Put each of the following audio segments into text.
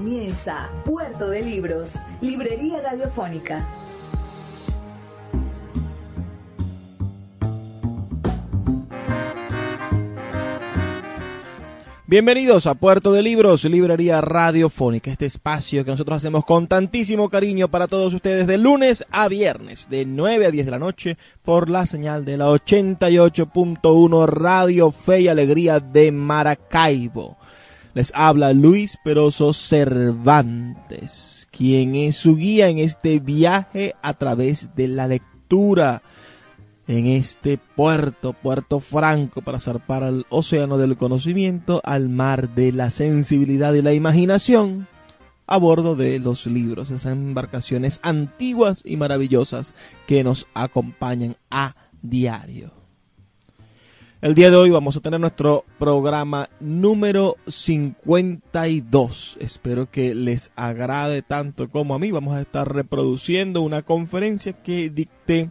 Comienza Puerto de Libros, Librería Radiofónica. Bienvenidos a Puerto de Libros, Librería Radiofónica, este espacio que nosotros hacemos con tantísimo cariño para todos ustedes de lunes a viernes, de 9 a 10 de la noche, por la señal de la 88.1 Radio Fe y Alegría de Maracaibo. Les habla Luis Peroso Cervantes, quien es su guía en este viaje a través de la lectura en este puerto, Puerto Franco, para zarpar al océano del conocimiento, al mar de la sensibilidad y la imaginación, a bordo de los libros, esas embarcaciones antiguas y maravillosas que nos acompañan a diario. El día de hoy vamos a tener nuestro programa número 52. Espero que les agrade tanto como a mí. Vamos a estar reproduciendo una conferencia que dicté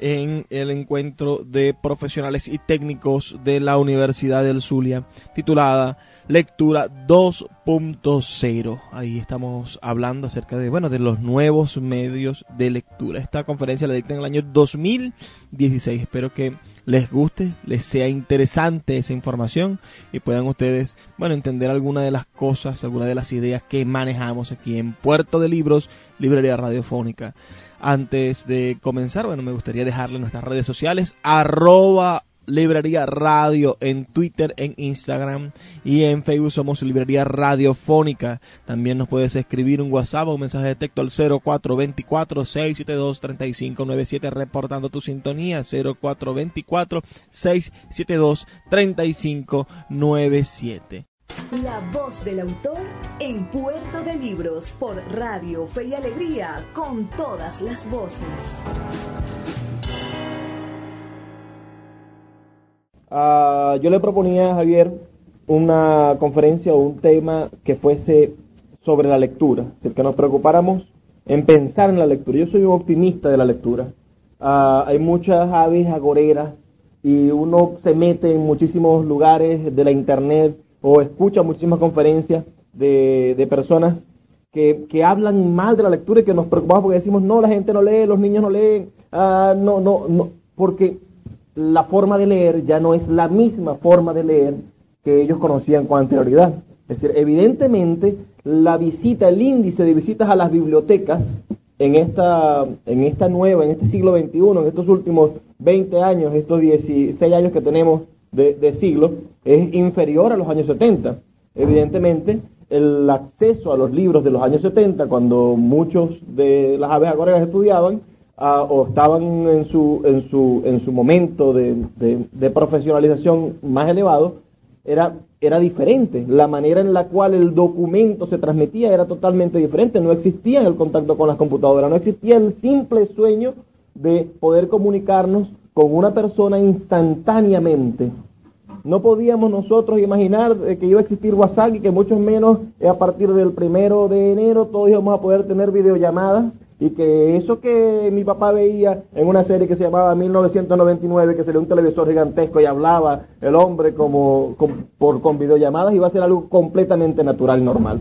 en el encuentro de profesionales y técnicos de la Universidad del Zulia titulada Lectura 2.0. Ahí estamos hablando acerca de, bueno, de los nuevos medios de lectura. Esta conferencia la dicté en el año 2016. Espero que les guste, les sea interesante esa información y puedan ustedes, bueno, entender alguna de las cosas, alguna de las ideas que manejamos aquí en Puerto de Libros, Librería Radiofónica. Antes de comenzar, bueno, me gustaría dejarle nuestras redes sociales, arroba Librería Radio en Twitter, en Instagram y en Facebook somos Librería Radiofónica. También nos puedes escribir un WhatsApp o un mensaje de texto al 0424-672-3597 reportando tu sintonía 0424-672-3597. La voz del autor en Puerto de Libros por Radio Fe y Alegría con todas las voces. Uh, yo le proponía a Javier una conferencia o un tema que fuese sobre la lectura, es decir, que nos preocupáramos en pensar en la lectura. Yo soy un optimista de la lectura. Uh, hay muchas aves agoreras y uno se mete en muchísimos lugares de la internet o escucha muchísimas conferencias de, de personas que, que, hablan mal de la lectura y que nos preocupamos porque decimos, no, la gente no lee, los niños no leen, uh, no, no, no, porque la forma de leer ya no es la misma forma de leer que ellos conocían con anterioridad. Es decir, evidentemente la visita, el índice de visitas a las bibliotecas en esta, en esta nueva, en este siglo XXI, en estos últimos 20 años, estos 16 años que tenemos de, de siglo, es inferior a los años 70. Evidentemente, el acceso a los libros de los años 70, cuando muchos de las agoreras estudiaban, uh, o estaban en su, en su, en su momento de, de, profesionalización más elevado, era, era diferente. La manera en la cual el documento se transmitía era totalmente diferente. No existía el contacto con las computadoras, no existía el simple sueño de poder comunicarnos con una persona instantáneamente. No podíamos nosotros imaginar que iba a existir WhatsApp y que mucho menos a partir del primero de enero todos íbamos a poder tener videollamadas y que eso que mi papá veía en una serie que se llamaba 1999, que sería un televisor gigantesco y hablaba el hombre como con, por, con videollamadas, iba a ser algo completamente natural normal.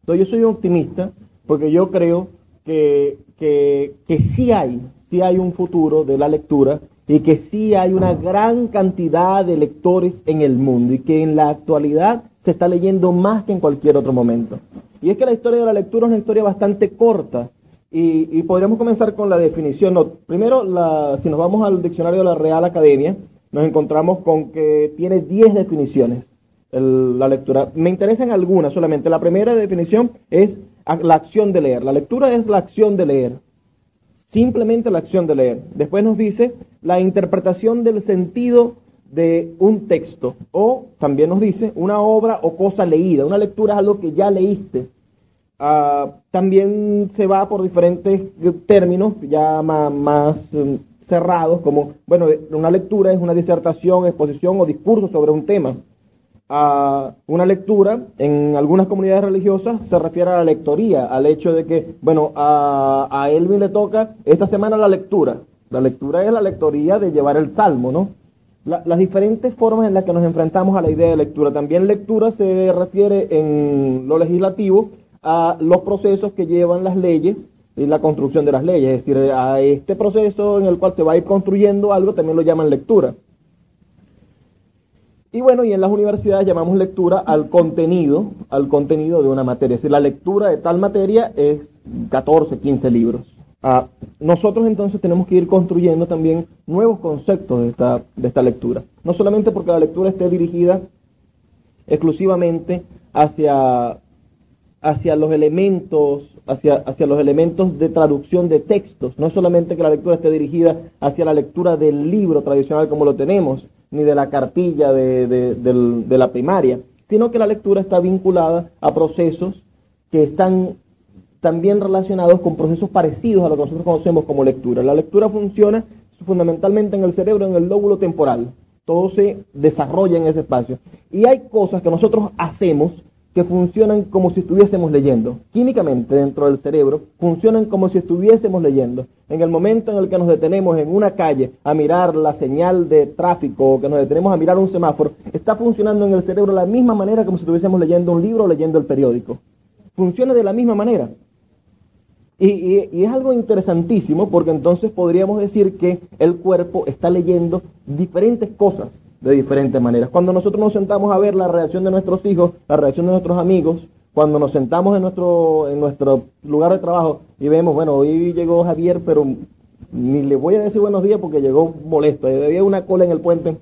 Entonces yo soy un optimista porque yo creo que, que, que sí hay, sí hay un futuro de la lectura y que sí hay una gran cantidad de lectores en el mundo y que en la actualidad se está leyendo más que en cualquier otro momento. Y es que la historia de la lectura es una historia bastante corta. Y, y podríamos comenzar con la definición. No, primero, la, si nos vamos al diccionario de la Real Academia, nos encontramos con que tiene 10 definiciones la lectura. Me interesan algunas solamente. La primera definición es la acción de leer. La lectura es la acción de leer. Simplemente la acción de leer. Después nos dice la interpretación del sentido de un texto o también nos dice una obra o cosa leída. Una lectura es algo que ya leíste. Uh, Ah, también se va por diferentes términos ya más, mm, cerrados, como, bueno, una lectura es una disertación, exposición o discurso sobre un tema. Ah, una lectura en algunas comunidades religiosas se refiere a la lectoría, al hecho de que, bueno, a, a Elvin le toca esta semana la lectura. La lectura es la lectoría de llevar el salmo, ¿no? las diferentes formas en las que nos enfrentamos a la idea de lectura. También lectura se refiere en lo legislativo a los procesos que llevan las leyes y la construcción de las leyes, es decir, a este proceso en el cual se va a ir construyendo algo también lo llaman lectura. Y bueno, y en las universidades llamamos lectura al contenido, al contenido de una materia. Es decir, la lectura de tal materia es 14, 15 libros. Ah, nosotros entonces tenemos que ir construyendo también nuevos conceptos de esta, de esta lectura. No solamente porque la lectura esté dirigida exclusivamente hacia, hacia los elementos, hacia, hacia los elementos de traducción de textos. No solamente que la lectura esté dirigida hacia la lectura del libro tradicional como lo tenemos, ni de la cartilla de, de la primaria, sino que la lectura está vinculada a procesos que están también relacionados con procesos parecidos a lo que nosotros conocemos como lectura. La lectura funciona fundamentalmente en el cerebro, en el lóbulo temporal. Todo se desarrolla en ese espacio. Y hay cosas que nosotros hacemos que funcionan como si estuviésemos leyendo. Químicamente dentro del cerebro funcionan como si estuviésemos leyendo. En el momento en el que nos detenemos en una calle a mirar la señal de tráfico o que nos detenemos a mirar un semáforo, está funcionando en el cerebro de la misma manera como si estuviésemos leyendo un libro o leyendo el periódico. Funciona de la misma manera. Y, es algo interesantísimo porque entonces podríamos decir que el cuerpo está leyendo diferentes cosas de diferentes maneras. Cuando nosotros nos sentamos a ver la reacción de nuestros hijos, la reacción de nuestros amigos, cuando nos sentamos en nuestro, en nuestro lugar de trabajo y vemos, bueno, hoy llegó Javier, pero ni le voy a decir buenos días porque llegó molesto, había una cola en el puente.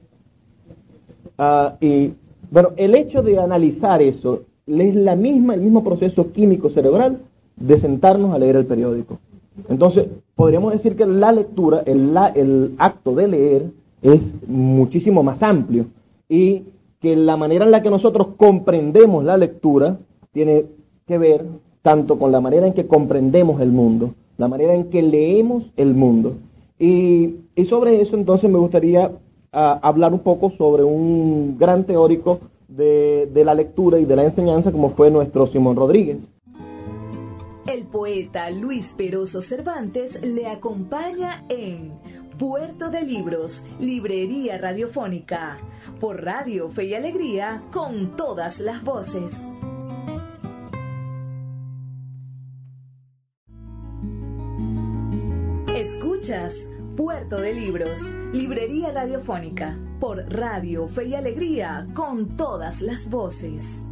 Ah, y bueno, el hecho de analizar eso es la misma, el mismo proceso químico cerebral de sentarnos a leer el periódico. Entonces, podríamos decir que la lectura, el, el acto de leer, es muchísimo más amplio y que la manera en la que nosotros comprendemos la lectura tiene que ver tanto con la manera en que comprendemos el mundo, la manera en que leemos el mundo. Y, sobre eso entonces me gustaría ah, hablar un poco sobre un gran teórico de, de la lectura y de la enseñanza como fue nuestro Simón Rodríguez. El poeta Luis Peroso Cervantes le acompaña en Puerto de Libros, Librería Radiofónica, por Radio Fe y Alegría, con todas las voces. Escuchas Puerto de Libros, Librería Radiofónica, por Radio Fe y Alegría, con todas las voces.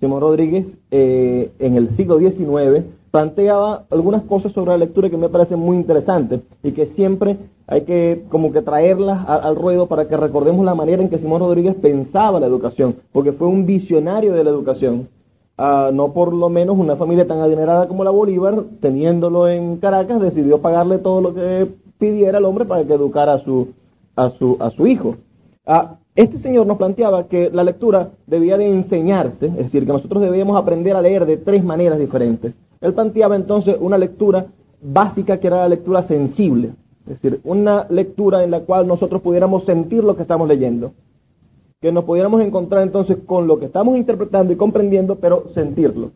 Simón Rodríguez eh, en el siglo XIX planteaba algunas cosas sobre la lectura que me parecen muy interesantes y que siempre hay que como que traerlas al ruedo para que recordemos la manera en que Simón Rodríguez pensaba la educación, porque fue un visionario de la educación. Ah, no por lo menos una familia tan adinerada como la Bolívar, teniéndolo en Caracas, decidió pagarle todo lo que pidiera al hombre para que educara a su, a su, a su hijo. Ah, este señor nos planteaba que la lectura debía de enseñarse, es decir, que nosotros debíamos aprender a leer de tres maneras diferentes. Él planteaba entonces una lectura básica que era la lectura sensible, es decir, una lectura en la cual nosotros pudiéramos sentir lo que estamos leyendo, que nos pudiéramos encontrar entonces con lo que estamos interpretando y comprendiendo, pero sentirlo.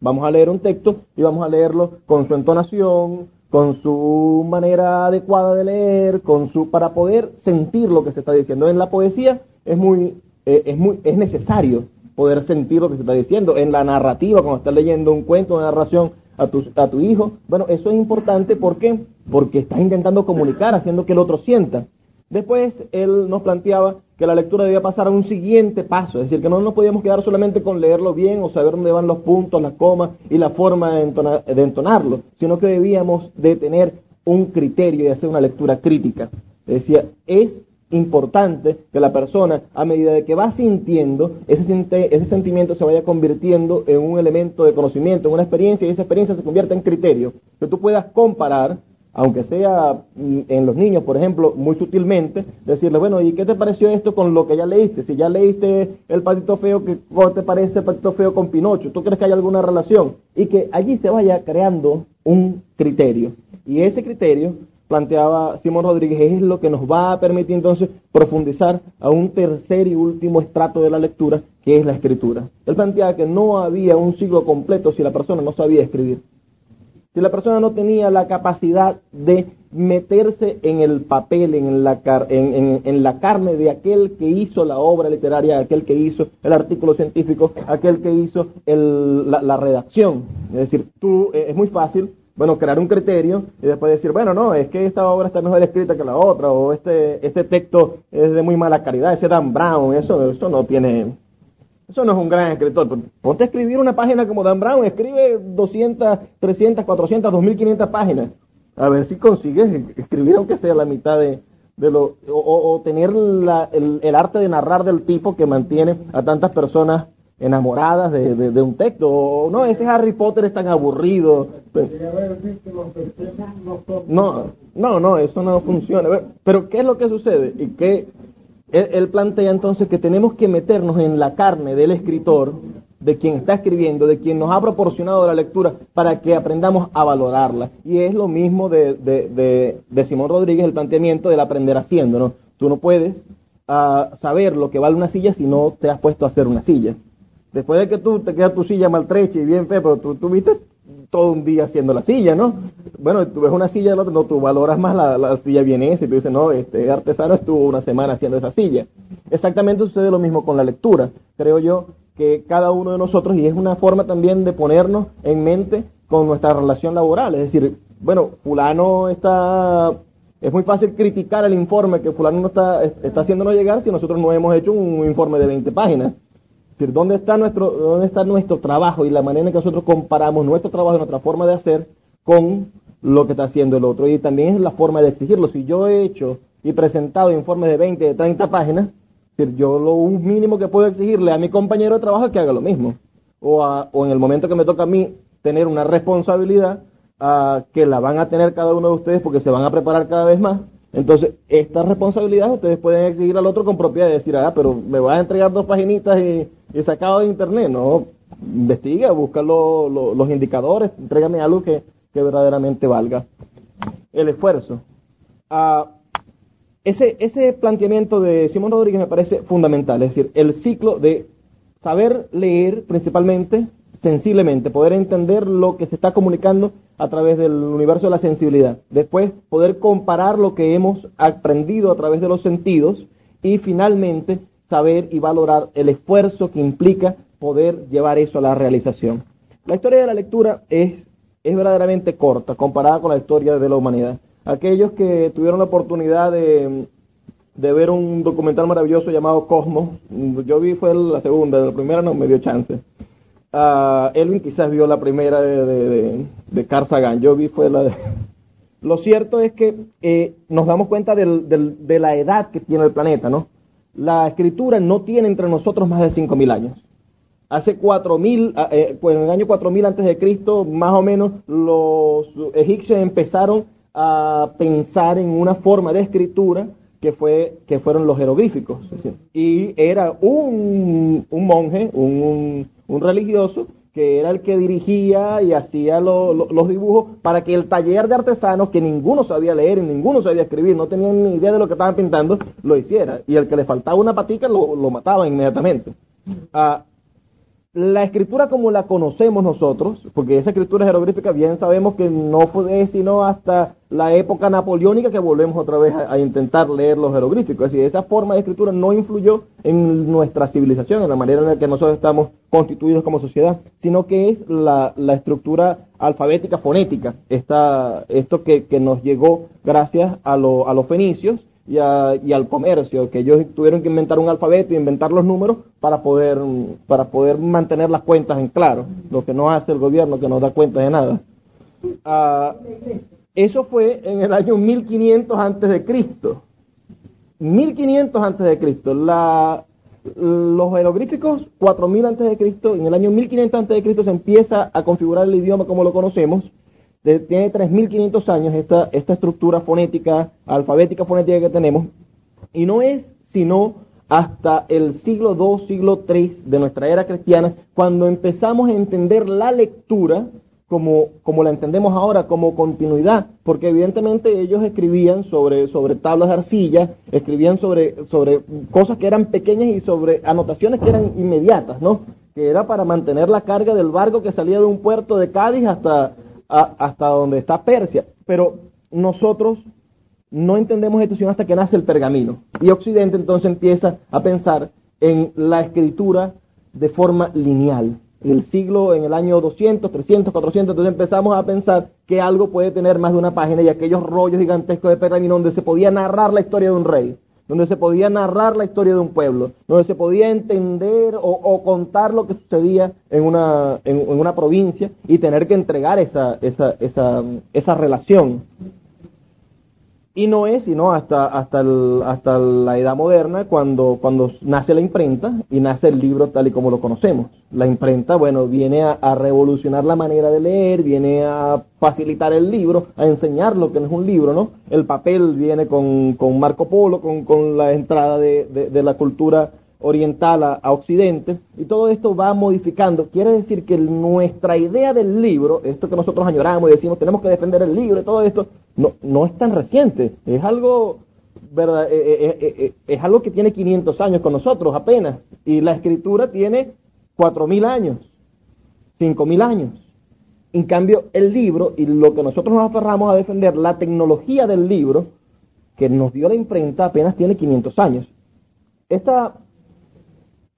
Vamos a leer un texto y vamos a leerlo con su entonación, con su manera adecuada de leer, con su para poder sentir lo que se está diciendo. En la poesía es muy eh, es muy es necesario poder sentir lo que se está diciendo. En la narrativa, cuando estás leyendo un cuento, una narración a tu, a tu hijo, bueno, eso es importante ¿por qué? Porque estás intentando comunicar, haciendo que el otro sienta. Después él nos planteaba que la lectura debía pasar a un siguiente paso, es decir, que no nos podíamos quedar solamente con leerlo bien o saber dónde van los puntos, las comas y la forma de, entonarlo, sino que debíamos de tener un criterio y hacer una lectura crítica. Decía, es importante que la persona, a medida de que va sintiendo, ese, ese sentimiento se vaya convirtiendo en un elemento de conocimiento, en una experiencia, y esa experiencia se convierta en criterio, que tú puedas comparar aunque sea mm, en los niños, por ejemplo, muy sutilmente, decirle, bueno, ¿y qué te pareció esto con lo que ya leíste? Si ya leíste el patito feo, ¿qué te parece el patito feo con Pinocho? ¿Tú crees que hay alguna relación? Y que allí se vaya creando un criterio. Y ese criterio, planteaba Simón Rodríguez, es lo que nos va a permitir entonces profundizar a un tercer y último estrato de la lectura, que es la escritura. Él planteaba que no había un siglo completo si la persona no sabía escribir. Si la persona no tenía la capacidad de meterse en el papel, en la, en, la carne de aquel que hizo la obra literaria, aquel que hizo el artículo científico, aquel que hizo la, redacción. Es decir, tú, eh, es muy fácil, bueno, crear un criterio y después decir, bueno, no, es que esta obra está mejor escrita que la otra, o este, este texto es de muy mala calidad, ese Dan Brown, eso, eso no tiene, eso no es un gran escritor. Ponte a escribir una página como Dan Brown, escribe 200, 300, 400, 2500 páginas. A ver si consigues escribir aunque sea la mitad de, lo... O, tener el, arte de narrar del tipo que mantiene a tantas personas enamoradas de, un texto. O, no, ese Harry Potter es tan aburrido. No, no, no, eso no funciona. Pero ¿qué es lo que sucede? ¿Y qué, él, plantea entonces que tenemos que meternos en la carne del escritor, de quien está escribiendo, de quien nos ha proporcionado la lectura, para que aprendamos a valorarla. Y es lo mismo de, de, Simón Rodríguez, el planteamiento del aprender haciendo. ¿no? Tú no puedes ah, saber lo que vale una silla si no te has puesto a hacer una silla. Después de que tú te quedas tu silla maltrecha y bien fea, pero tú, tú viste todo un día haciendo la silla, ¿no? Bueno, tú ves una silla del otro, no, tú valoras más la, la silla vienesa y tú dices, no, este artesano estuvo una semana haciendo esa silla. Exactamente sucede lo mismo con la lectura. Creo yo que cada uno de nosotros, y es una forma también de ponernos en mente con nuestra relación laboral, es decir, bueno, fulano está es muy fácil criticar el informe que fulano no está, está haciéndonos llegar si nosotros no hemos hecho un informe de 20 páginas. ¿Dónde está, nuestro, ¿dónde está nuestro trabajo y la manera en que nosotros comparamos nuestro trabajo nuestra forma de hacer con lo que está haciendo el otro? Y también es la forma de exigirlo. Si yo he hecho y presentado informes de 20, de 30 páginas, yo lo mínimo que puedo exigirle a mi compañero de trabajo es que haga lo mismo. O, o en el momento que me toca a mí tener una responsabilidad, que la van a tener cada uno de ustedes porque se van a preparar cada vez más, entonces, esta responsabilidad ustedes pueden exigir al otro con propiedad y decir, ah, pero me vas a entregar dos paginitas y, sacado de internet. No, investiga, busca los indicadores, entrégame algo que, verdaderamente valga el esfuerzo. Ah, ese, ese planteamiento de Simón Rodríguez me parece fundamental, es decir, el ciclo de saber leer principalmente sensiblemente, poder entender lo que se está comunicando a través del universo de la sensibilidad. Después, poder comparar lo que hemos aprendido a través de los sentidos y finalmente saber y valorar el esfuerzo que implica poder llevar eso a la realización. La historia de la lectura es, es verdaderamente corta comparada con la historia de la humanidad. Aquellos que tuvieron la oportunidad de, de ver un documental maravilloso llamado Cosmos, yo vi fue la segunda, la primera no me dio chance Uh, Elvin quizás vio la primera de, de, de, Sagan, yo vi fue la de... Lo cierto es que eh, nos damos cuenta del, del, de la edad que tiene el planeta, ¿no? La escritura no tiene entre nosotros más de 5.000 años. Hace 4.000, ah, eh, pues en el año 4.000 antes de Cristo, más o menos, los egipcios empezaron a pensar en una forma de escritura que, fue, que fueron los jeroglíficos. Y era un, un monje, un un religioso que era el que dirigía y hacía los dibujos para que el taller de artesanos, que ninguno sabía leer y ninguno sabía escribir, no tenían ni idea de lo que estaban pintando, lo hiciera. Y el que le faltaba una patica lo, lo mataba inmediatamente. Ah, la escritura como la conocemos nosotros, porque esa escritura jeroglífica bien sabemos que no fue sino hasta la época napoleónica que volvemos otra vez a, intentar leer los jeroglíficos. Es decir, esa forma de escritura no influyó en nuestra civilización, en la manera en la que nosotros estamos constituidos como sociedad, sino que es la, estructura alfabética fonética, esta, esto que, nos llegó gracias a, a los fenicios y, al comercio, que ellos tuvieron que inventar un alfabeto y inventar los números para poder, para poder mantener las cuentas en claro, lo que no hace el gobierno que no da cuenta de nada. Ah, eso fue en el año 1500 antes de Cristo. 1500 antes de Cristo. La, los jeroglíficos 4000 antes de Cristo, en el año 1500 antes de Cristo se empieza a configurar el idioma como lo conocemos tiene 3.500 años esta, esta estructura fonética, alfabética fonética que tenemos, y no es sino hasta el siglo II, siglo III de nuestra era cristiana, cuando empezamos a entender la lectura como, como la entendemos ahora, como continuidad, porque evidentemente ellos escribían sobre, sobre tablas de arcilla, escribían sobre, sobre cosas que eran pequeñas y sobre anotaciones que eran inmediatas, ¿no? Que era para mantener la carga del barco que salía de un puerto de Cádiz hasta, hasta donde está Persia. Pero nosotros no entendemos sino hasta que nace el pergamino. Y Occidente entonces empieza a pensar en la escritura de forma lineal. En el siglo, en el año 200, 300, 400, entonces empezamos a pensar que algo puede tener más de una página y aquellos rollos gigantescos de pergamino donde se podía narrar la historia de un rey, donde se podía narrar la historia de un pueblo, donde se podía entender o, contar lo que sucedía en una, en, en, una provincia y tener que entregar esa, esa, esa, esa relación. Y no es sino hasta, hasta, hasta la edad moderna cuando, cuando nace la imprenta y nace el libro tal y como lo conocemos. La imprenta, bueno, viene a, revolucionar la manera de leer, viene a facilitar el libro, a enseñar lo que no es un libro, ¿no? El papel viene con, Marco Polo, con, la entrada de, de la cultura oriental a, Occidente, y todo esto va modificando. Quiere decir que nuestra idea del libro, esto que nosotros añoramos y decimos tenemos que defender el libro y todo esto, no, no es tan reciente, es algo, ¿verdad? Eh, eh, eh, es algo que tiene 500 años con nosotros apenas, y la escritura tiene 4.000 años, 5.000 años. En cambio, el libro y lo que nosotros nos aferramos a defender, la tecnología del libro, que nos dio la imprenta, apenas tiene 500 años. Esta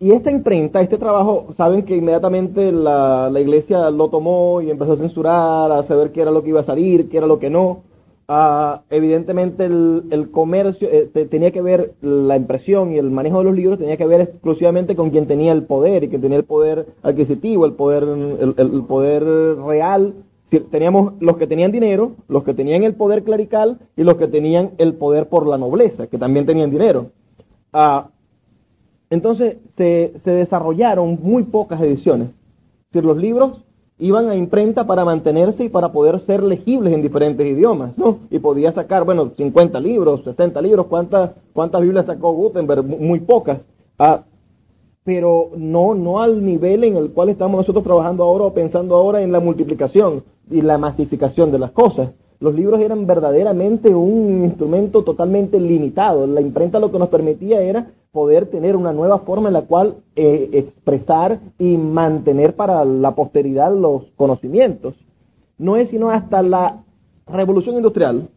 y esta imprenta, este trabajo, saben que inmediatamente la, iglesia lo tomó y empezó a censurar, a saber qué era lo que iba a salir, qué era lo que no. Ah, evidentemente el, comercio eh, tenía que ver, la impresión y el manejo de los libros tenía que ver exclusivamente con quien tenía el poder y quien tenía el poder adquisitivo, el poder, el, poder real. teníamos los que tenían dinero, los que tenían el poder clerical y los que tenían el poder por la nobleza, que también tenían dinero. Ah, entonces se, desarrollaron muy pocas ediciones. Es los libros iban a imprenta para mantenerse y para poder ser legibles en diferentes idiomas, ¿no? Y podía sacar, bueno, 50 libros, 60 libros, ¿cuántas, cuántas Biblias sacó Gutenberg? Muy pocas. Ah, pero no, no al nivel en el cual estamos nosotros trabajando ahora o pensando ahora en la multiplicación y la masificación de las cosas. Los libros eran verdaderamente un instrumento totalmente limitado. La imprenta lo que nos permitía era poder tener una nueva forma en la cual eh, expresar y mantener para la posteridad los conocimientos. No es sino hasta la revolución industrial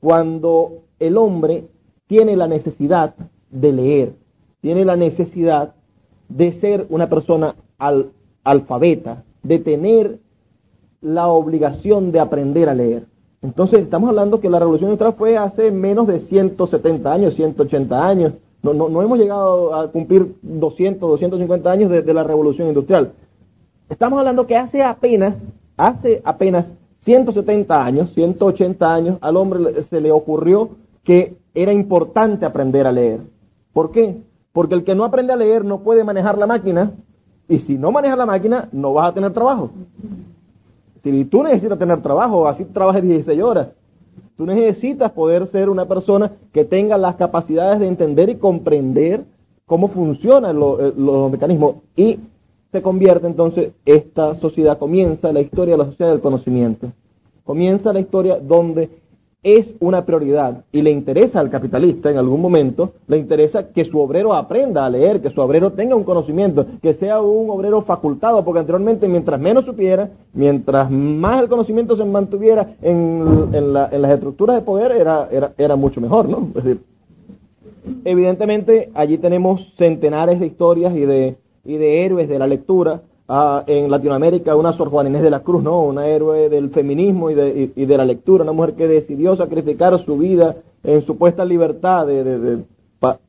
cuando el hombre tiene la necesidad de leer, tiene la necesidad de ser una persona al, alfabeta, de tener la obligación de aprender a leer. Entonces estamos hablando que la revolución industrial fue hace menos de 170 años, 180 años, no, no, no hemos llegado a cumplir 200, 250 años de, la revolución industrial. Estamos hablando que hace apenas, hace apenas 170 años, 180 años, al hombre se le ocurrió que era importante aprender a leer. ¿Por qué? Porque el que no aprende a leer no puede manejar la máquina y si no manejas la máquina no vas a tener trabajo. Si tú necesitas tener trabajo, así trabajas 16 horas. Tú necesitas poder ser una persona que tenga las capacidades de entender y comprender cómo funcionan eh, los, mecanismos. Y se convierte entonces, esta sociedad comienza la historia de la sociedad del conocimiento. Comienza la historia donde es una prioridad y le interesa al capitalista en algún momento, le interesa que su obrero aprenda a leer, que su obrero tenga un conocimiento, que sea un obrero facultado, porque anteriormente mientras menos supiera, mientras más el conocimiento se mantuviera en, en, las estructuras de poder, era, era, era mucho mejor, ¿no? Evidentemente allí tenemos centenares de historias y de, y de héroes de la lectura en Latinoamérica una Sor Juana Inés de la Cruz, ¿no? Una héroe del feminismo y de, y, de la lectura, una mujer que decidió sacrificar su vida en supuesta libertad de,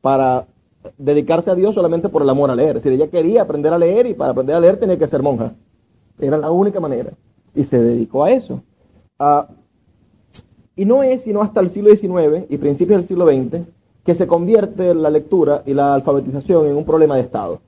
para dedicarse a Dios solamente por el amor a leer. Es decir, ella quería aprender a leer y para aprender a leer tenía que ser monja. Era la única manera. Y se dedicó a eso. Ah, y no es sino hasta el siglo XIX y principios del siglo XX que se convierte la lectura y la alfabetización en un problema de Estado.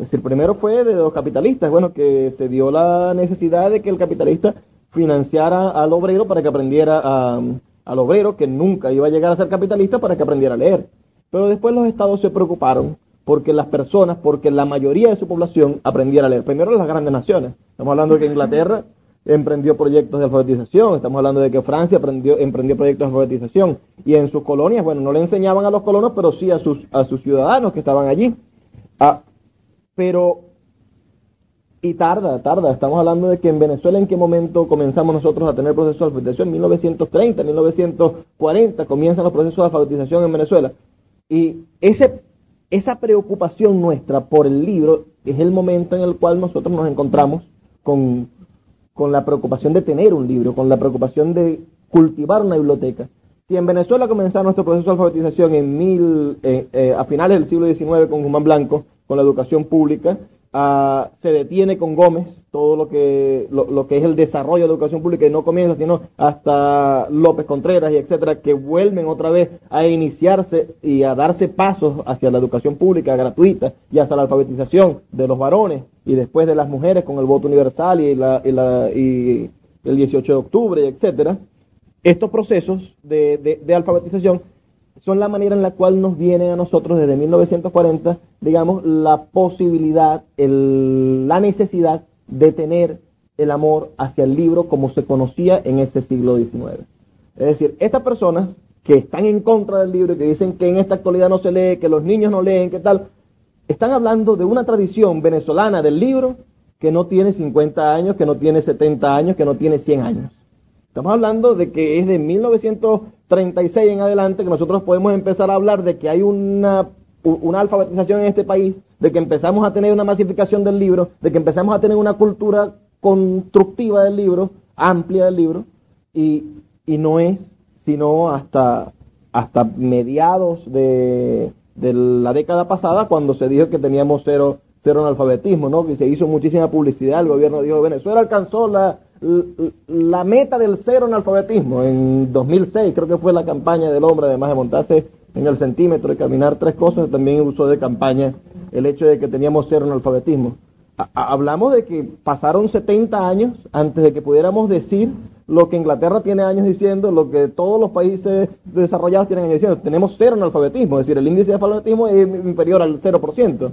Es decir, primero fue de los capitalistas, bueno, que se dio la necesidad de que el capitalista financiara al obrero para que aprendiera a, al obrero que nunca iba a llegar a ser capitalista para que aprendiera a leer. Pero después los estados se preocuparon porque las personas, porque la mayoría de su población aprendiera a leer. Primero las grandes naciones. Estamos hablando de que Inglaterra emprendió proyectos de alfabetización, estamos hablando de que Francia emprendió proyectos de alfabetización y en sus colonias, bueno, no le enseñaban a los colonos, pero sí a sus, a sus ciudadanos que estaban allí. Pero, y tarda, tarda, estamos hablando de que en Venezuela en qué momento comenzamos nosotros a tener procesos de alfabetización, en 1930, 1940 comienzan los procesos de alfabetización en Venezuela. Y ese, esa preocupación nuestra por el libro es el momento en el cual nosotros nos encontramos con con la preocupación de tener un libro, con la preocupación de cultivar una biblioteca. Si en Venezuela comenzó nuestro proceso de alfabetización en mil, eh, eh, a finales del siglo XIX con Guzmán Blanco, con la educación pública, Ah, se detiene con Gómez todo lo que, lo, que es el desarrollo de la educación pública y no comienza, sino hasta López Contreras y etcétera, que vuelven otra vez a iniciarse y a darse pasos hacia la educación pública gratuita y hacia la alfabetización de los varones y después de las mujeres con el voto universal y, la, y, la, y el 18 de octubre, etcétera. Estos procesos de, de, de alfabetización son la manera en la cual nos viene a nosotros desde 1940, digamos, la posibilidad, la necesidad de tener el amor hacia el libro como se conocía en ese siglo XIX. Es decir, estas personas que están en contra del libro y que dicen que en esta actualidad no se lee, que los niños no leen, que tal, están hablando de una tradición venezolana del libro que no tiene 50 años, que no tiene 70 años, que no tiene 100 años. Estamos hablando de que es de 1936 en adelante que nosotros podemos empezar a hablar de que hay una, una alfabetización en este país, de que empezamos a tener una masificación del libro, de que empezamos a tener una cultura constructiva del libro, amplia del libro, y, y no es sino hasta, hasta mediados de, de la década pasada cuando se dijo que teníamos cero, cero analfabetismo, ¿no? que se hizo muchísima publicidad, el gobierno dijo Venezuela alcanzó la la meta del cero en alfabetismo. En 2006 creo que fue la campaña del hombre, además de montarse en el centímetro y caminar tres cosas, también usó de campaña el hecho de que teníamos cero en alfabetismo. hablamos de que pasaron 70 años antes de que pudiéramos decir lo que Inglaterra tiene años diciendo, lo que todos los países desarrollados tienen años diciendo. Tenemos cero en alfabetismo, es decir, el índice de alfabetismo es inferior al 0%.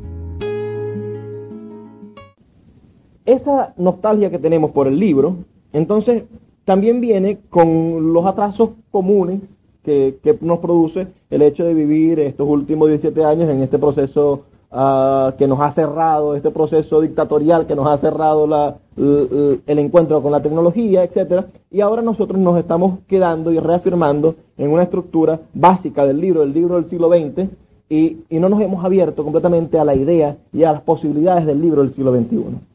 Esa nostalgia que tenemos por el libro, entonces también viene con los atrasos comunes que, nos produce el hecho de vivir estos últimos 17 años en este proceso ah, que nos ha cerrado, este proceso dictatorial que nos ha cerrado la, el, encuentro con la tecnología, etcétera, y ahora nosotros nos estamos quedando y reafirmando en una estructura básica del libro, del libro del siglo XX, y no nos hemos abierto completamente a la idea y a las posibilidades del libro del siglo XXI.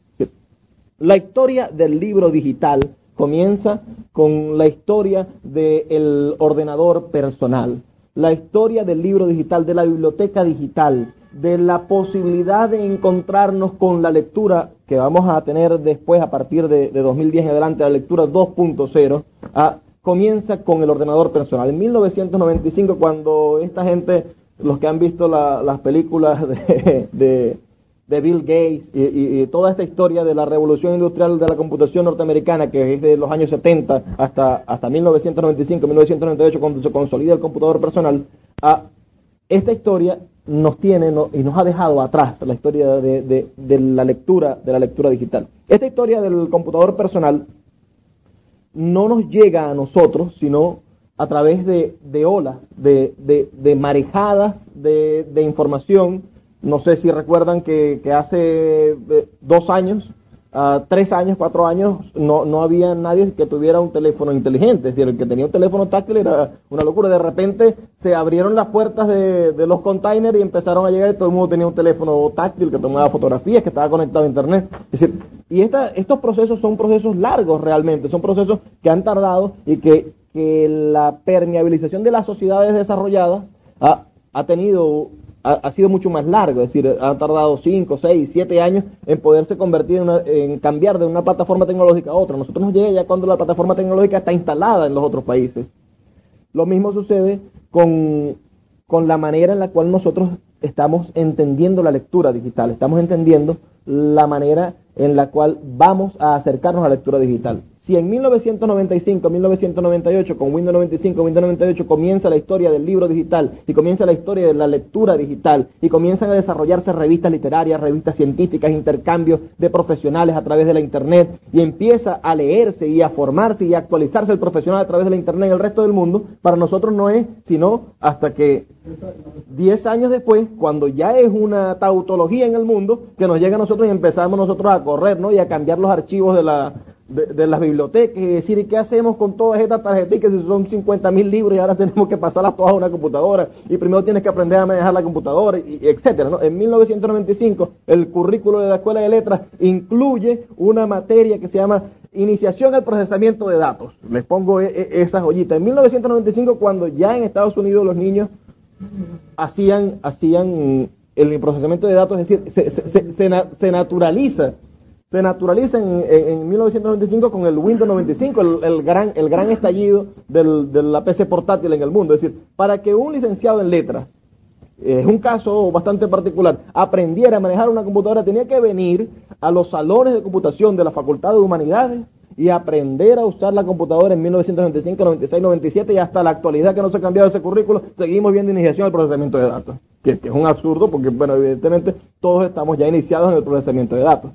La historia del libro digital comienza con la historia del ordenador personal, la historia del libro digital, de la biblioteca digital, de la posibilidad de encontrarnos con la lectura que vamos a tener después a partir de, 2010 en adelante, la lectura 2.0, ah, comienza con el ordenador personal. En 1995, cuando esta gente, los que han visto las películas de Bill Gates y, toda esta historia de la revolución industrial de la computación norteamericana, que es de los años 70 hasta, hasta 1995, 1998, cuando se consolida el computador personal, a esta historia nos tiene y nos ha dejado atrás la historia de, la lectura, de la lectura digital. Esta historia del computador personal no nos llega a nosotros, sino a través de, olas, de, marejadas de información, no sé si recuerdan que, hace eh, dos años, uh, tres años, cuatro años, no, no había nadie que tuviera un teléfono inteligente. Es decir, el que tenía un teléfono táctil era una locura. De repente se abrieron las puertas de, los containers y empezaron a llegar y todo el mundo tenía un teléfono táctil que tomaba fotografías, que estaba conectado a internet. Es decir, Y esta, estos procesos son procesos largos realmente, son procesos que han tardado y que, que la permeabilización de las sociedades desarrolladas ha, ha tenido ha, sido mucho más largo, es decir, ha tardado 5, 6, 7 años en poderse convertir en, una, en, cambiar de una plataforma tecnológica a otra. Nosotros nos llega ya cuando la plataforma tecnológica está instalada en los otros países. Lo mismo sucede con, con la manera en la cual nosotros estamos entendiendo la lectura digital, estamos entendiendo la manera en la cual vamos a acercarnos a la lectura digital. Si en 1995, 1998, con Windows 95, Windows 98 comienza la historia del libro digital y comienza la historia de la lectura digital y comienzan a desarrollarse revistas literarias, revistas científicas, intercambios de profesionales a través de la Internet y empieza a leerse y a formarse y a actualizarse el profesional a través de la Internet en el resto del mundo, para nosotros no es sino hasta que 10 años después, cuando ya es una tautología en el mundo, que nos llega a nosotros y empezamos nosotros a correr ¿no? y a cambiar los archivos de la de, las bibliotecas y decir, qué hacemos con todas estas tarjetas si son 50 mil libros y ahora tenemos que pasarlas todas a una computadora y primero tienes que aprender a manejar la computadora, y, etcétera, ¿no? En 1995 el currículo de la Escuela de Letras incluye una materia que se llama Iniciación al procesamiento de datos. Les pongo e, e, esa. En 1995 cuando ya en Estados Unidos los niños hacían, hacían el procesamiento de datos, es decir, se, se naturaliza se naturaliza en, 1995 con el Windows 95, el, gran, el gran estallido de la PC portátil en el mundo. Es decir, para que un licenciado en letras, es un caso bastante particular, aprendiera a manejar una computadora, tenía que venir a los salones de computación de la Facultad de Humanidades y aprender a usar la computadora en 1995, 96, 97 y hasta la actualidad que no se ha cambiado ese currículo, seguimos viendo iniciación al procesamiento de datos, que, que es un absurdo porque, bueno, evidentemente todos estamos ya iniciados en el procesamiento de datos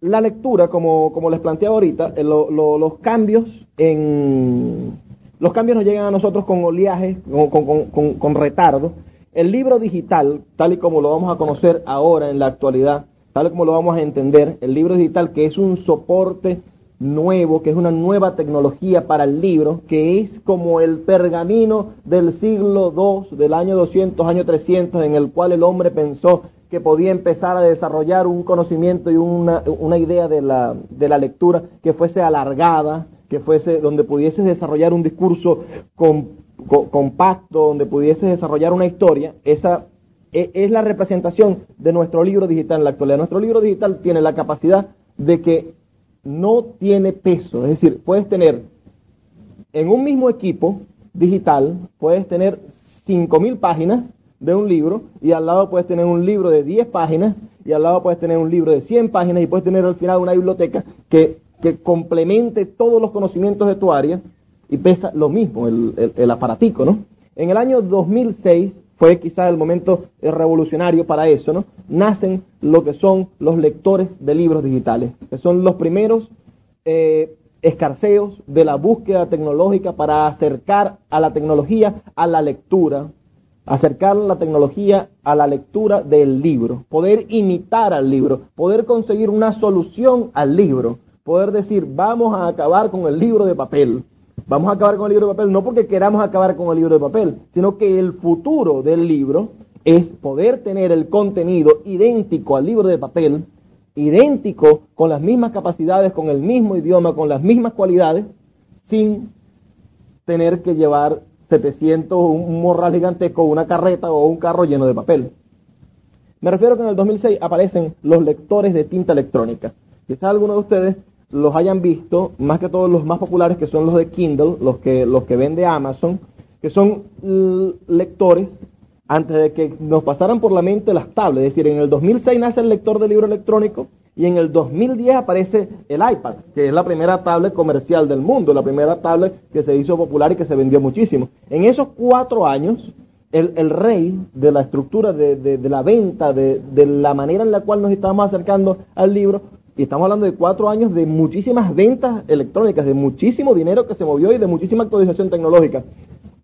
la lectura, como, como les planteaba ahorita, eh, los cambios en los cambios nos llegan a nosotros con oleaje, con, con, retardo. El libro digital, tal y como lo vamos a conocer ahora en la actualidad, tal y como lo vamos a entender, el libro digital que es un soporte nuevo, que es una nueva tecnología para el libro, que es como el pergamino del siglo II, del año 200, año 300, en el cual el hombre pensó que podía empezar a desarrollar un conocimiento y una, una idea de la, de la, lectura que fuese alargada, que fuese donde pudiese desarrollar un discurso compacto, donde pudiese desarrollar una historia, esa e, es la representación de nuestro libro digital en la actualidad. Nuestro libro digital tiene la capacidad de que no tiene peso, es decir, puedes tener en un mismo equipo digital, puedes tener 5.000 páginas de un libro y al lado puedes tener un libro de 10 páginas y al lado puedes tener un libro de 100 páginas y puedes tener al final una biblioteca que, que complemente todos los conocimientos de tu área y pesa lo mismo, el, el, aparatico, ¿no? En el año 2006 fue quizás el momento revolucionario para eso, ¿no? Nacen lo que son los lectores de libros digitales, que son los primeros eh, escarceos de la búsqueda tecnológica para acercar a la tecnología a la lectura, acercar la tecnología a la lectura del libro, poder imitar al libro, poder conseguir una solución al libro, poder decir, vamos a acabar con el libro de papel. Vamos a acabar con el libro de papel no porque queramos acabar con el libro de papel, sino que el futuro del libro es poder tener el contenido idéntico al libro de papel, idéntico con las mismas capacidades, con el mismo idioma, con las mismas cualidades, sin tener que llevar 700, un morral gigantesco, una carreta o un carro lleno de papel. Me refiero que en el 2006 aparecen los lectores de tinta electrónica. Quizás algunos de ustedes los hayan visto, más que todos los más populares que son los de Kindle, los que, los que vende Amazon, que son lectores antes de que nos pasaran por la mente las tablets. Es decir, en el 2006 nace el lector de libro electrónico y en el 2010 aparece el iPad, que es la primera tablet comercial del mundo, la primera tablet que se hizo popular y que se vendió muchísimo. En esos cuatro años, el, rey de la estructura de, la venta, de, la manera en la cual nos estamos acercando al libro, y estamos hablando de cuatro años de muchísimas ventas electrónicas, de muchísimo dinero que se movió y de muchísima actualización tecnológica.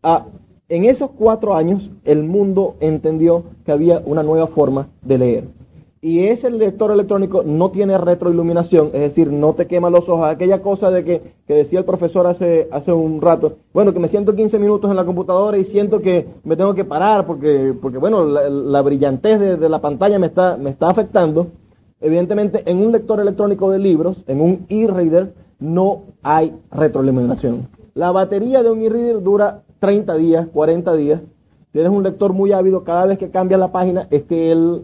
Ah, en esos cuatro años el mundo entendió que había una nueva forma de leer y ese lector electrónico no tiene retroiluminación, es decir, no te quema los ojos. Aquella cosa de que, decía el profesor hace, hace un rato, bueno, que me siento 15 minutos en la computadora y siento que me tengo que parar porque, porque bueno, la, brillantez de, la pantalla me está, me está afectando. Evidentemente, en un lector electrónico de libros, en un e-reader, no hay retroiluminación. La batería de un e-reader dura 30 días, 40 días. Si eres un lector muy ávido, cada vez que cambia la página es que él,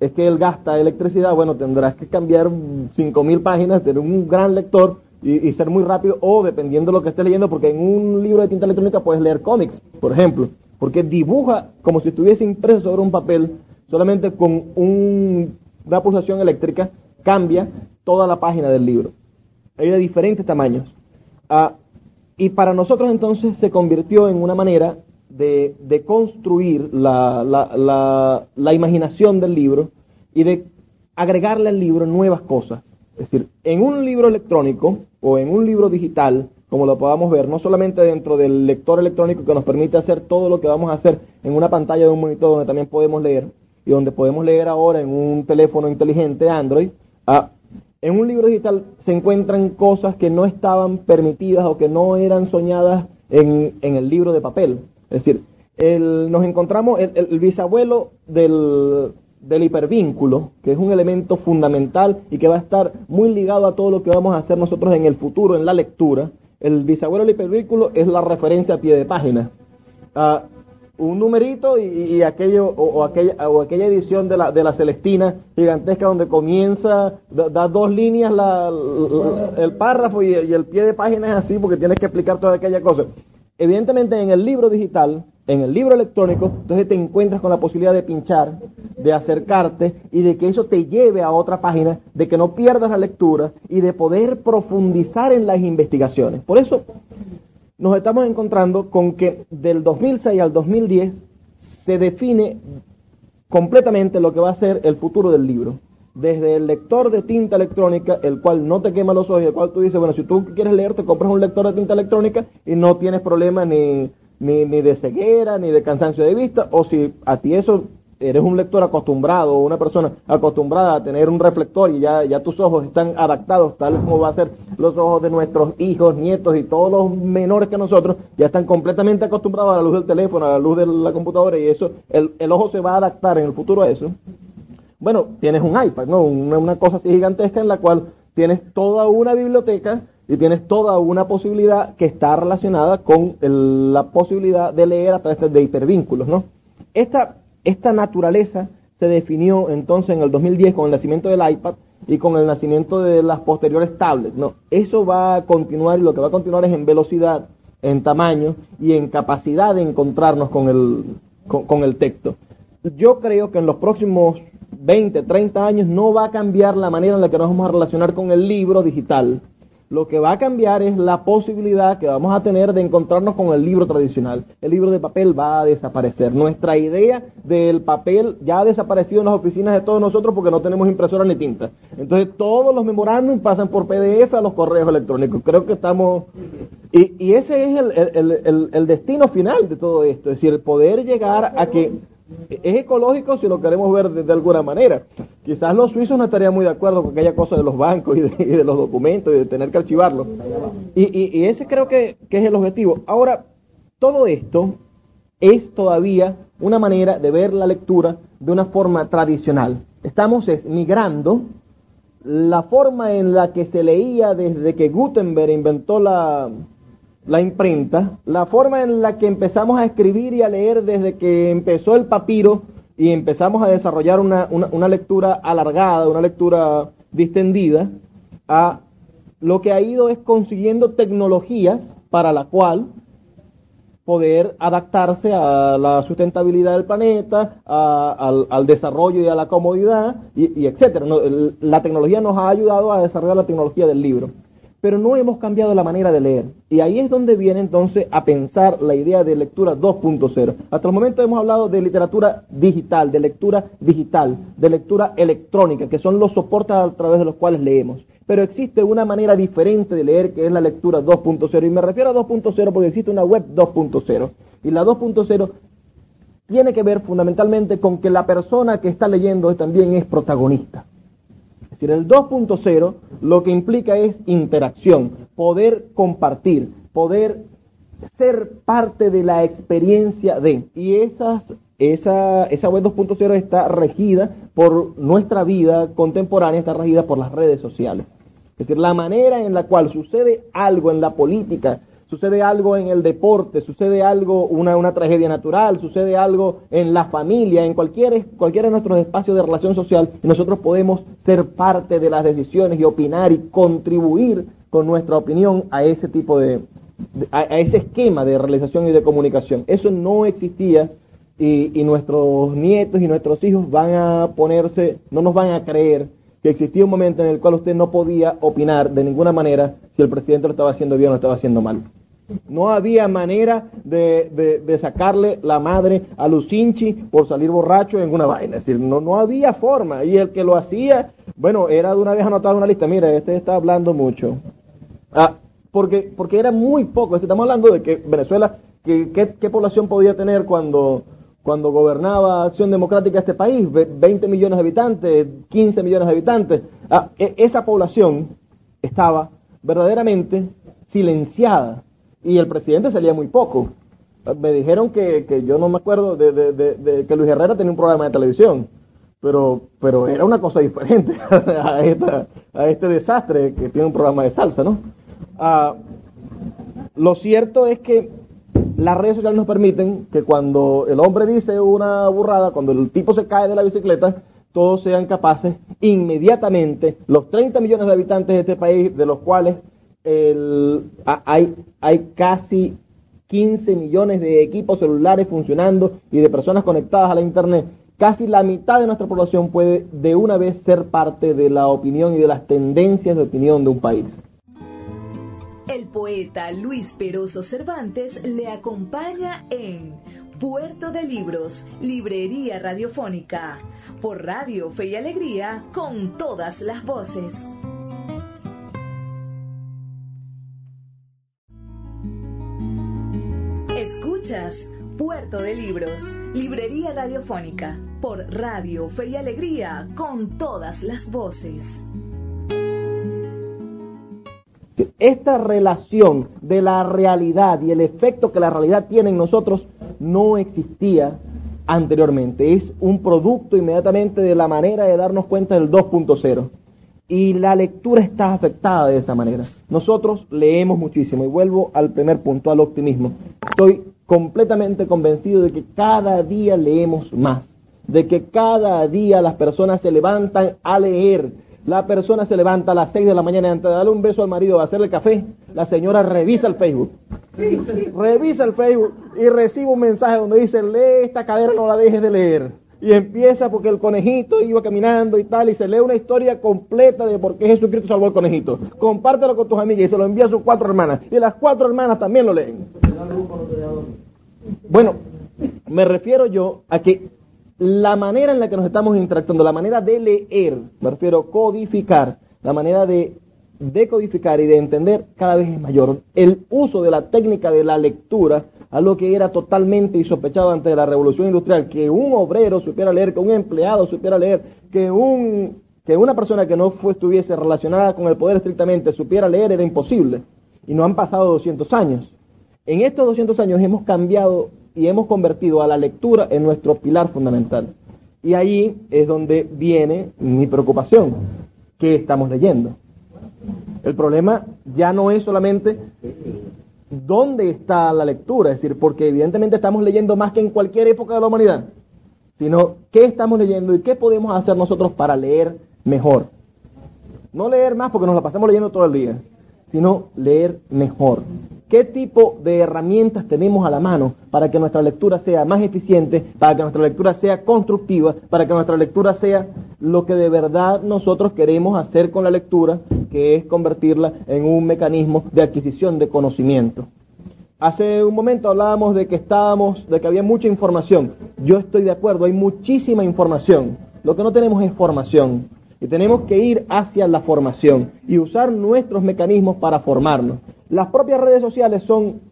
es que él gasta electricidad. Bueno, tendrás que cambiar 5.000 páginas, tener un gran lector y, ser muy rápido o dependiendo de lo que estés leyendo, porque en un libro de tinta electrónica puedes leer cómics, por ejemplo, porque dibuja como si estuviese impreso sobre un papel, solamente con un una pulsación eléctrica cambia toda la página del libro. Hay de diferentes tamaños. Ah, y para nosotros entonces se convirtió en una manera de, de construir la, la, la, imaginación del libro y de agregarle al libro nuevas cosas. Es decir, en un libro electrónico o en un libro digital, como lo podamos ver, no solamente dentro del lector electrónico que nos permite hacer todo lo que vamos a hacer en una pantalla de un monitor donde también podemos leer, y donde podemos leer ahora en un teléfono inteligente Android, en un libro digital se encuentran cosas que no estaban permitidas o que no eran soñadas en, el libro de papel. Es decir, nos encontramos el, bisabuelo del, del hipervínculo, que es un elemento fundamental y que va a estar muy ligado a todo lo que vamos a hacer nosotros en el futuro, en la lectura. El bisabuelo del hipervínculo es la referencia a pie de página. Ah, un numerito y, aquello o, aquella o aquella edición de la de la Celestina gigantesca donde comienza da, dos líneas el párrafo y, el pie de página es así porque tienes que explicar toda aquella cosa. Evidentemente en el libro digital, en el libro electrónico, entonces te encuentras con la posibilidad de pinchar, de acercarte y de que eso te lleve a otra página, de que no pierdas la lectura y de poder profundizar en las investigaciones. Por eso nos estamos encontrando con que del 2006 al 2010 se define completamente lo que va a ser el futuro del libro. Desde el lector de tinta electrónica, el cual no te quema los ojos, el cual tú dices, bueno, si tú quieres leer, te compras un lector de tinta electrónica y no tienes problema ni, ni, ni de ceguera, ni de cansancio de vista, o si a ti eso eres un lector acostumbrado, una persona acostumbrada a tener un reflector y ya, tus ojos están adaptados tal como va a ser los ojos de nuestros hijos, nietos y todos los menores que nosotros, ya están completamente acostumbrados a la luz del teléfono, a la luz de la computadora y eso, el, el ojo se va a adaptar en el futuro a eso. Bueno, tienes un iPad, ¿no? Una, una cosa así gigantesca en la cual tienes toda una biblioteca y tienes toda una posibilidad que está relacionada con la posibilidad de leer a través de hipervínculos, ¿no? Esta esta naturaleza se definió entonces en el 2010 con el nacimiento del iPad y con el nacimiento de las posteriores tablets. No, eso va a continuar y lo que va a continuar es en velocidad, en tamaño y en capacidad de encontrarnos con el, con el texto. Yo creo que en los próximos 20, 30 años no va a cambiar la manera en la que nos vamos a relacionar con el libro digital lo que va a cambiar es la posibilidad que vamos a tener de encontrarnos con el libro tradicional. El libro de papel va a desaparecer. Nuestra idea del papel ya ha desaparecido en las oficinas de todos nosotros porque no tenemos impresora ni tinta. Entonces todos los memorándum pasan por PDF a los correos electrónicos. Creo que estamos... Y, ese es el, el destino final de todo esto. Es decir, el poder llegar a que es ecológico si lo queremos ver de, alguna manera. Quizás los suizos no estarían muy de acuerdo con aquella cosa de los bancos y de, los documentos y de tener que archivarlos. Y, ese creo que, es el objetivo. Ahora, todo esto es todavía una manera de ver la lectura de una forma tradicional. Estamos migrando la forma en la que se leía desde que Gutenberg inventó la, la imprenta, la forma en la que empezamos a escribir y a leer desde que empezó el papiro y empezamos a desarrollar una, lectura alargada, una lectura distendida, a lo que ha ido es consiguiendo tecnologías para la cual poder adaptarse a la sustentabilidad del planeta, al, desarrollo y a la comodidad, y etcétera. La tecnología nos ha ayudado a desarrollar la tecnología del libro pero no hemos cambiado la manera de leer. Y ahí es donde viene entonces a pensar la idea de lectura 2.0. Hasta el momento hemos hablado de literatura digital, de lectura digital, de lectura electrónica, que son los soportes a través de los cuales leemos. Pero existe una manera diferente de leer que es la lectura 2.0. Y me refiero a 2.0 porque existe una web 2.0. Y la 2.0 tiene que ver fundamentalmente con que la persona que está leyendo también es protagonista el 2.0 lo que implica es interacción, poder compartir, poder ser parte de la experiencia de. Y esas, esa, esa web 2.0 está regida por nuestra vida contemporánea, está regida por las redes sociales. Es decir, la manera en la cual sucede algo en la política, sucede algo en el deporte, sucede algo, una, una tragedia natural, sucede algo en la familia, en cualquier, cualquiera de nuestros espacios de relación social, nosotros podemos ser parte de las decisiones y opinar y contribuir con nuestra opinión a ese tipo de, a, a, ese esquema de realización y de comunicación. Eso no existía y, y nuestros nietos y nuestros hijos van a ponerse, no nos van a creer que existía un momento en el cual usted no podía opinar de ninguna manera si el presidente lo estaba haciendo bien o lo estaba haciendo mal. No había manera de, de, sacarle la madre a Lucinchi por salir borracho en una vaina. Es decir, no, no había forma. Y el que lo hacía, bueno, era de una vez anotado en una lista. Mira, este está hablando mucho. Ah, porque, porque era muy poco. Estamos hablando de que Venezuela, ¿qué, qué población podía tener cuando, cuando gobernaba Acción Democrática este país? 20 millones de habitantes, 15 millones de habitantes. Ah, e, esa población estaba verdaderamente silenciada y el presidente salía muy poco. Me dijeron que, que yo no me acuerdo de, de, de, que Luis Herrera tenía un programa de televisión, pero, pero era una cosa diferente a, esta, a este desastre que tiene un programa de salsa, ¿no? Ah, lo cierto es que las redes sociales nos permiten que cuando el hombre dice una burrada, cuando el tipo se cae de la bicicleta, todos sean capaces inmediatamente, los 30 millones de habitantes de este país, de los cuales hay, hay casi 15 millones de equipos celulares funcionando y de personas conectadas a la Internet, casi la mitad de nuestra población puede de una vez ser parte de la opinión y de las tendencias de opinión de un país. El poeta Luis Peroso Cervantes le acompaña en Puerto de Libros, Librería Radiofónica, por Radio Fe y Alegría, con todas las voces. Puerto de Libros, Librería Radiofónica, por Radio Fe y Alegría, con todas las voces. Esta relación de la realidad y el efecto que la realidad tiene en nosotros no existía anteriormente. Es un producto inmediatamente de la manera de darnos cuenta del 2.0 y la lectura está afectada de esa manera. Nosotros leemos muchísimo y vuelvo al primer punto, al optimismo. Estoy completamente convencido de que cada día leemos más, de que cada día las personas se levantan a leer. La persona se levanta a las 6 de la mañana antes de darle un beso al marido a hacerle café, la señora revisa el Facebook. Revisa el Facebook y recibe un mensaje donde dice, lee esta cadera, no la dejes de leer y empieza porque el conejito iba caminando y tal, y se lee una historia completa de por qué Jesucristo salvó al conejito. Compártelo con tus amigas y se lo envía a sus cuatro hermanas. Y las cuatro hermanas también lo leen. Bueno, me refiero yo a que la manera en la que nos estamos interactuando, la manera de leer, me refiero codificar, la manera de decodificar y de entender cada vez es mayor. El uso de la técnica de la lectura algo que era totalmente insospechado antes de la revolución industrial, que un obrero supiera leer, que un empleado supiera leer, que un que una persona que no estuviese relacionada con el poder estrictamente supiera leer era imposible. Y no han pasado 200 años. En estos 200 años hemos cambiado y hemos convertido a la lectura en nuestro pilar fundamental. Y ahí es donde viene mi preocupación. ¿Qué estamos leyendo? El problema ya no es solamente dónde está la lectura, es decir, porque evidentemente estamos leyendo más que en cualquier época de la humanidad, sino qué estamos leyendo y qué podemos hacer nosotros para leer mejor. No leer más porque nos la pasamos leyendo todo el día, sino leer mejor. ¿Qué tipo de herramientas tenemos a la mano para que nuestra lectura sea más eficiente, para que nuestra lectura sea constructiva, para que nuestra lectura sea lo que de verdad nosotros queremos hacer con la lectura, que es convertirla en un mecanismo de adquisición de conocimiento? Hace un momento hablábamos de que estábamos, de que había mucha información. Yo estoy de acuerdo, hay muchísima información. Lo que no tenemos es formación. Y tenemos que ir hacia la formación y usar nuestros mecanismos para formarnos. Las propias redes sociales son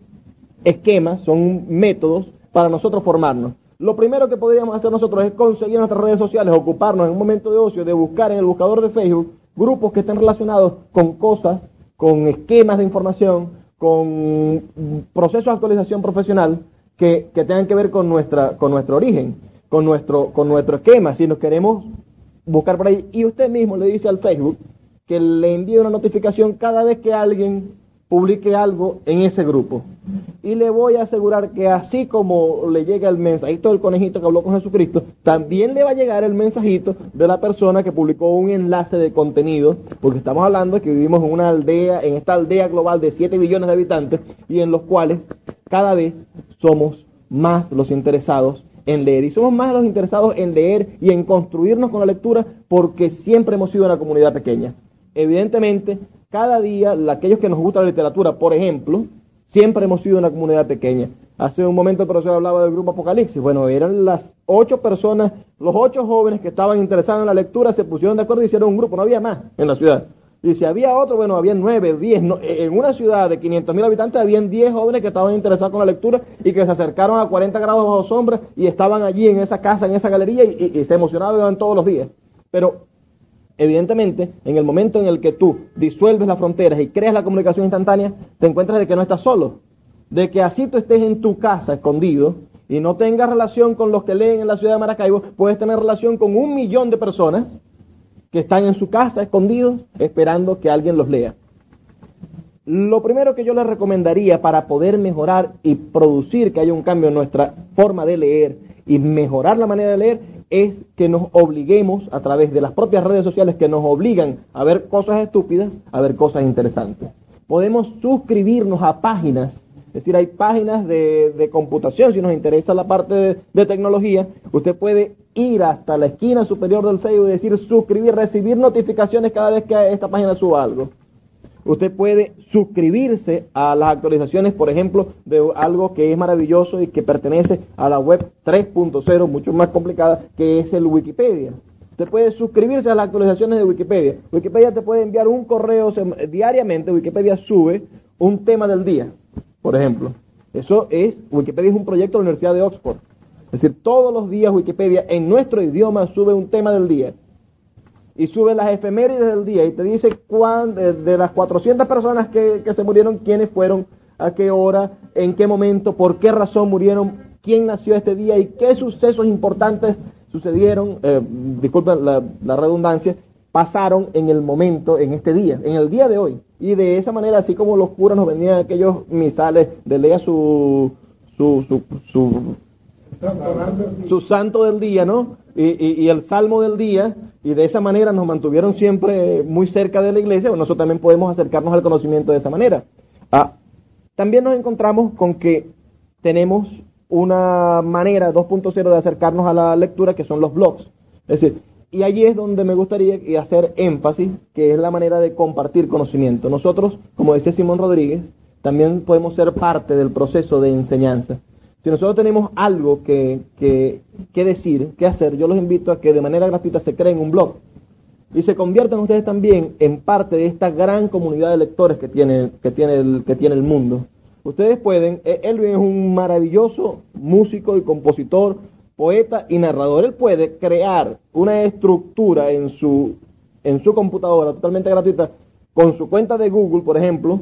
esquemas, son métodos para nosotros formarnos. Lo primero que podríamos hacer nosotros es conseguir nuestras redes sociales, ocuparnos en un momento de ocio de buscar en el buscador de Facebook grupos que estén relacionados con cosas, con esquemas de información, con procesos de actualización profesional que, que tengan que ver con, nuestra, con nuestro origen, con nuestro, con nuestro esquema. Si nos queremos buscar por ahí, y usted mismo le dice al Facebook que le envíe una notificación cada vez que alguien publique algo en ese grupo. Y le voy a asegurar que así como le llega el mensajito del conejito que habló con Jesucristo, también le va a llegar el mensajito de la persona que publicó un enlace de contenido, porque estamos hablando de que vivimos en una aldea, en esta aldea global de 7 billones de habitantes, y en los cuales cada vez somos más los interesados en leer. Y somos más los interesados en leer y en construirnos con la lectura porque siempre hemos sido una comunidad pequeña. Evidentemente, cada día, aquellos que nos gusta la literatura, por ejemplo, siempre hemos sido una comunidad pequeña. Hace un momento el profesor hablaba del grupo Apocalipsis. Bueno, eran las ocho personas, los ocho jóvenes que estaban interesados en la lectura, se pusieron de acuerdo y hicieron un grupo. No había más en la ciudad. Y si había otro, bueno, había nueve, diez. en una ciudad de 500 mil habitantes, habían diez jóvenes que estaban interesados con la lectura y que se acercaron a 40 grados bajo sombra y estaban allí en esa casa, en esa galería y, y se emocionaban todos los días. Pero Evidentemente, en el momento en el que tú disuelves las fronteras y creas la comunicación instantánea, te encuentras de que no estás solo. De que así tú estés en tu casa escondido y no tengas relación con los que leen en la ciudad de Maracaibo, puedes tener relación con un millón de personas que están en su casa escondidos esperando que alguien los lea. Lo primero que yo les recomendaría para poder mejorar y producir que haya un cambio en nuestra forma de leer y mejorar la manera de leer es que nos obliguemos a través de las propias redes sociales que nos obligan a ver cosas estúpidas, a ver cosas interesantes. Podemos suscribirnos a páginas, es decir, hay páginas de, computación, si nos interesa la parte de, de, tecnología, usted puede ir hasta la esquina superior del Facebook y decir suscribir, recibir notificaciones cada vez que esta página suba algo. Usted puede suscribirse a las actualizaciones, por ejemplo, de algo que es maravilloso y que pertenece a la web 3.0, mucho más complicada, que es el Wikipedia. Usted puede suscribirse a las actualizaciones de Wikipedia. Wikipedia te puede enviar un correo diariamente. Wikipedia sube un tema del día, por ejemplo. Eso es, Wikipedia es un proyecto de la Universidad de Oxford. Es decir, todos los días Wikipedia en nuestro idioma sube un tema del día y sube las efemérides del día y te dice cuán, de, las 400 personas que, se murieron, quiénes fueron, a qué hora, en qué momento, por qué razón murieron, quién nació este día y qué sucesos importantes sucedieron, eh, disculpen la, la, redundancia, pasaron en el momento, en este día, en el día de hoy. Y de esa manera, así como los curas nos vendían aquellos misales de lea su, su, su, su su santo del día, ¿no? Y, el salmo del día, y de esa manera nos mantuvieron siempre muy cerca de la iglesia, nosotros también podemos acercarnos al conocimiento de esa manera. Ah, también nos encontramos con que tenemos una manera 2.0 de acercarnos a la lectura, que son los blogs. Es decir, y allí es donde me gustaría hacer énfasis, que es la manera de compartir conocimiento. Nosotros, como dice Simón Rodríguez, también podemos ser parte del proceso de enseñanza. Si nosotros tenemos algo que, decir, que hacer, yo los invito a que de manera gratuita se creen un blog y se conviertan ustedes también en parte de esta gran comunidad de lectores que tiene, que tiene, el, que tiene el mundo. Ustedes pueden, e, Elvin es un maravilloso músico y compositor, poeta y narrador. Él puede crear una estructura en su, en su computadora totalmente gratuita con su cuenta de Google, por ejemplo,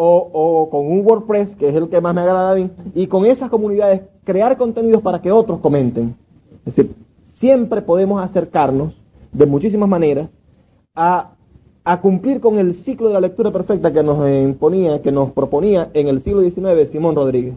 o, con un WordPress, que es el que más me agrada a mí, y con esas comunidades crear contenidos para que otros comenten. Es decir, siempre podemos acercarnos de muchísimas maneras a, a cumplir con el ciclo de la lectura perfecta que nos imponía, que nos proponía en el siglo XIX Simón Rodríguez.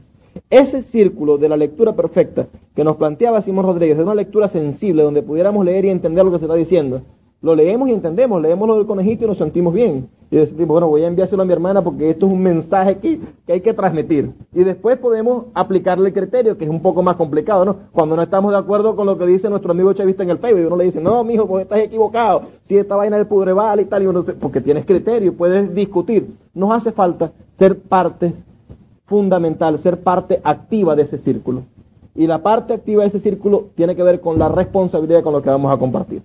Ese círculo de la lectura perfecta que nos planteaba Simón Rodríguez es una lectura sensible donde pudiéramos leer y entender lo que se está diciendo lo leemos y entendemos, leemos lo del conejito y nos sentimos bien. Y decimos, bueno, voy a enviárselo a mi hermana porque esto es un mensaje que, que, hay que transmitir. Y después podemos aplicarle el criterio, que es un poco más complicado, ¿no? Cuando no estamos de acuerdo con lo que dice nuestro amigo chavista en el Facebook, y uno le dice, no, mijo, pues estás equivocado. Si esta vaina del pudreval y tal, y uno, porque tienes criterio, puedes discutir. Nos hace falta ser parte fundamental, ser parte activa de ese círculo. Y la parte activa de ese círculo tiene que ver con la responsabilidad con lo que vamos a compartir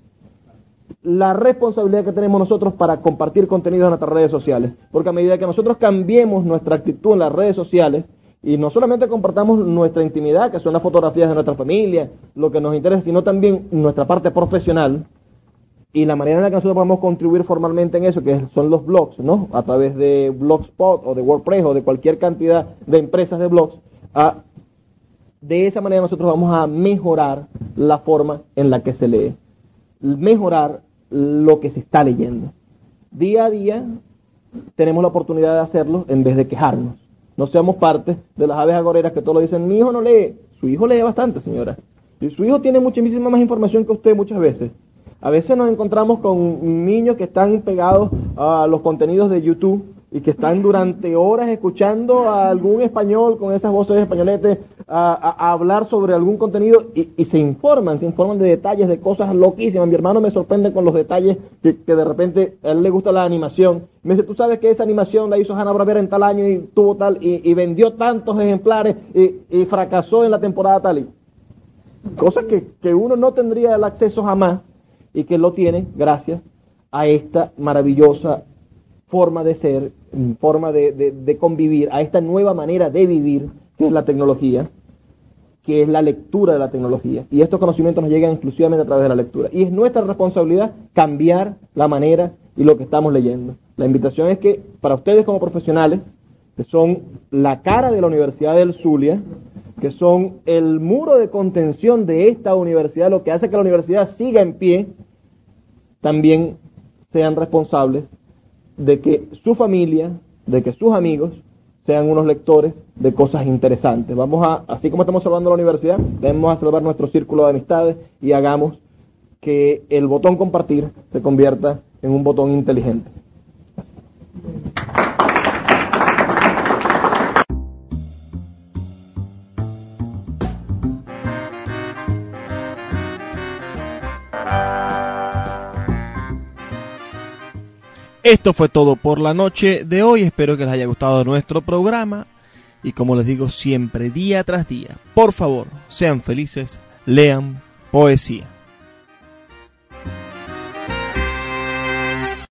la responsabilidad que tenemos nosotros para compartir contenidos en nuestras redes sociales. Porque a medida que nosotros cambiemos nuestra actitud en las redes sociales, y no solamente compartamos nuestra intimidad, que son las fotografías de nuestra familia, lo que nos interesa, sino también nuestra parte profesional y la manera en la que nosotros podemos contribuir formalmente en eso, que son los blogs, ¿no? A través de Blogspot o de WordPress o de cualquier cantidad de empresas de blogs, de esa manera nosotros vamos a mejorar la forma en la que se lee, mejorar lo que se está leyendo. Día a día tenemos la oportunidad de hacerlo en vez de quejarnos. No seamos parte de las aves agoreras que todos dicen, mi hijo no lee. Su hijo lee bastante, señora. Y su hijo tiene muchísima más información que usted muchas veces. A veces nos encontramos con niños que están pegados a los contenidos de YouTube y que están durante horas escuchando a algún español con esas voces españoletes a, hablar sobre algún contenido y, se informan, se informan de detalles, de cosas loquísimas. Mi hermano me sorprende con los detalles que, de repente a él le gusta la animación. Me dice, tú sabes que esa animación la hizo Hanna Barbera en tal año y tuvo tal, y, vendió tantos ejemplares y, fracasó en la temporada tal. Y cosas que, que uno no tendría el acceso jamás y que lo tiene gracias a esta maravillosa forma de ser, forma de, convivir, a esta nueva manera de vivir, que es la tecnología, que es la lectura de la tecnología. Y estos conocimientos nos llegan exclusivamente a través de la lectura. Y es nuestra responsabilidad cambiar la manera y lo que estamos leyendo. La invitación es que para ustedes como profesionales, que son la cara de la Universidad del Zulia, que son el muro de contención de esta universidad, lo que hace que la universidad siga en pie, también sean responsables de que su familia, de que sus amigos sean unos lectores de cosas interesantes. Vamos a, así como estamos salvando la universidad, debemos salvar nuestro círculo de amistades y hagamos que el botón compartir se convierta en un botón inteligente. Esto fue todo por la noche de hoy. Espero que les haya gustado nuestro programa. Y como les digo siempre, día tras día, por favor, sean felices, lean poesía.